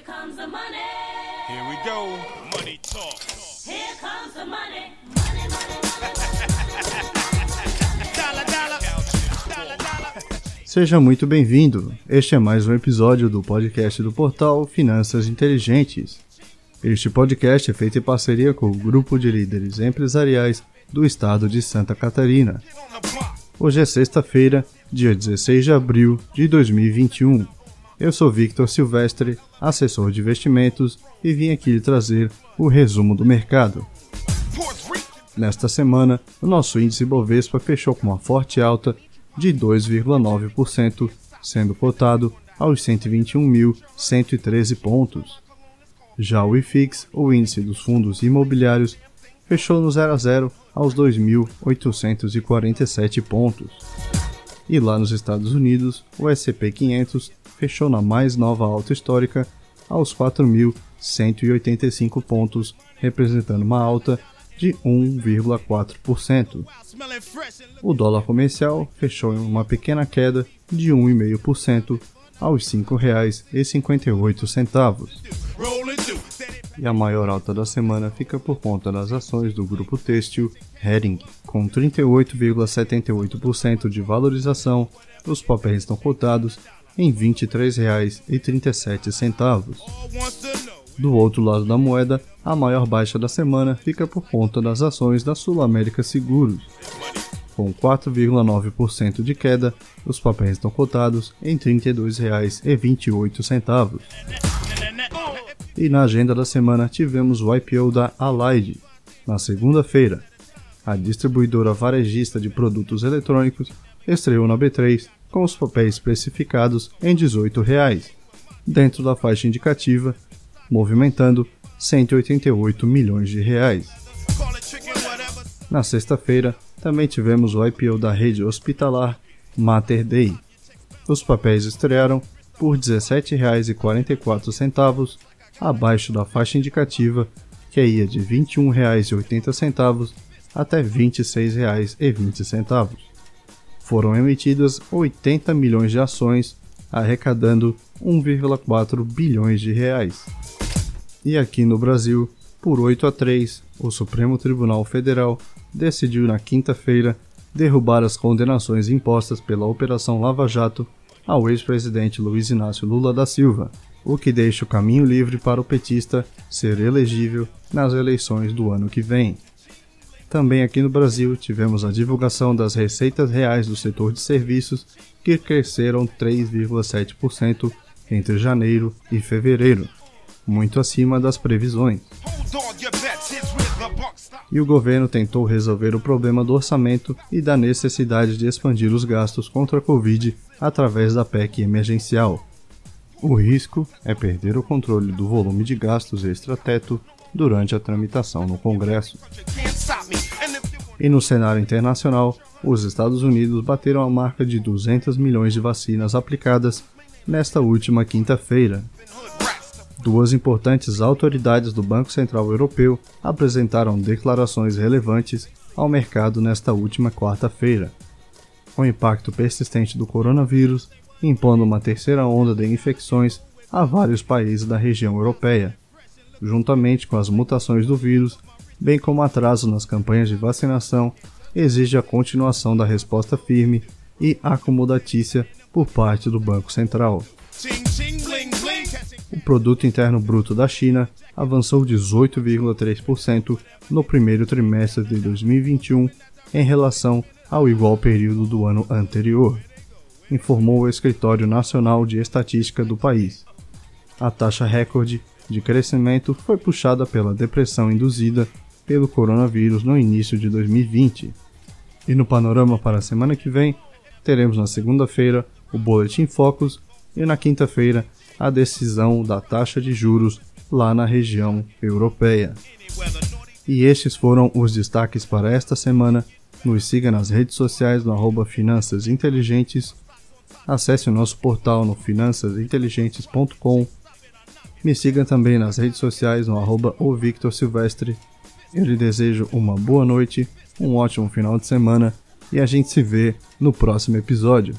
Here comes the money. Here we go. Money talk. Here comes the money. Money, money, money. Dollar, dollar. Dollar, dollar. Seja muito bem-vindo. Este é mais um episódio do podcast do portal Finanças Inteligentes. Este podcast é feito em parceria com o grupo de líderes empresariais do estado de Santa Catarina. Hoje é sexta-feira, dia 16 de abril de 2021. Eu sou Victor Silvestre, assessor de investimentos, e vim aqui lhe trazer o resumo do mercado. Nesta semana, o nosso índice Bovespa fechou com uma forte alta de 2,9%, sendo cotado aos 121.113 pontos. Já o IFIX, o índice dos fundos imobiliários, fechou no 0 a 0 aos 2.847 pontos. E lá nos Estados Unidos, o S&P 500 fechou na mais nova alta histórica aos 4.185 pontos, representando uma alta de 1,4%. Smelling fresh and O dólar comercial fechou em uma pequena queda de 1,5% aos R$ 5,58. rolling through. Said it. E a maior alta da semana fica por conta das ações do grupo têxtil Hering. Com 38,78% de valorização, os papéis estão cotados em R$ 23,37. All wants to know. Do outro lado da moeda, a maior baixa da semana fica por conta das ações da Sul América Seguros. Com 4,9% de queda, os papéis estão cotados em R$ 32,28. E na agenda da semana tivemos o IPO da Allied. Na segunda-feira, a distribuidora varejista de produtos eletrônicos estreou na B3 com os papéis precificados em 18 reais, dentro da faixa indicativa, movimentando 188 milhões de reais. Na sexta-feira, também tivemos o IPO da rede hospitalar Mater Dei. Os papéis estrearam por R$ 17,44, abaixo da faixa indicativa, que ia de R$ 21,80 até R$ 26,20. Foram emitidas 80 milhões de ações, arrecadando 1,4 bilhões de reais. E aqui no Brasil, por 8 a 3, o Supremo Tribunal Federal decidiu na quinta-feira derrubar as condenações impostas pela Operação Lava Jato ao ex-presidente Luiz Inácio Lula da Silva, o que deixa o caminho livre para o petista ser elegível nas eleições do ano que vem. Também aqui no Brasil tivemos a divulgação das receitas reais do setor de serviços, que cresceram 3,7% entre janeiro e fevereiro, muito acima das previsões. E o governo tentou resolver o problema do orçamento e da necessidade de expandir os gastos contra a Covid através da PEC emergencial. O risco é perder o controle do volume de gastos extra-teto durante a tramitação no Congresso. E no cenário internacional, os Estados Unidos bateram a marca de 200 milhões de vacinas aplicadas nesta última quinta-feira. Duas importantes autoridades do Banco Central Europeu apresentaram declarações relevantes ao mercado nesta última quarta-feira. O impacto persistente do coronavírus impondo uma terceira onda de infecções a vários países da região europeia, juntamente com as mutações do vírus, bem como atraso nas campanhas de vacinação, exige a continuação da resposta firme e acomodatícia por parte do Banco Central. O produto interno bruto da China avançou 18,3% no primeiro trimestre de 2021 em relação ao igual período do ano anterior, informou o Escritório Nacional de Estatística do país. A taxa recorde de crescimento foi puxada pela depressão induzida pelo coronavírus no início de 2020. E no panorama para a semana que vem, teremos na segunda-feira o Boletim Focus e na quinta-feira a decisão da taxa de juros lá na região europeia. E estes foram os destaques para esta semana. Nos siga nas redes sociais no arroba Finanças Inteligentes. Acesse o nosso portal no finançasinteligentes.com. Me siga também nas redes sociais no arroba Silvestre. Eu lhe desejo uma boa noite, um ótimo final de semana e a gente se vê no próximo episódio.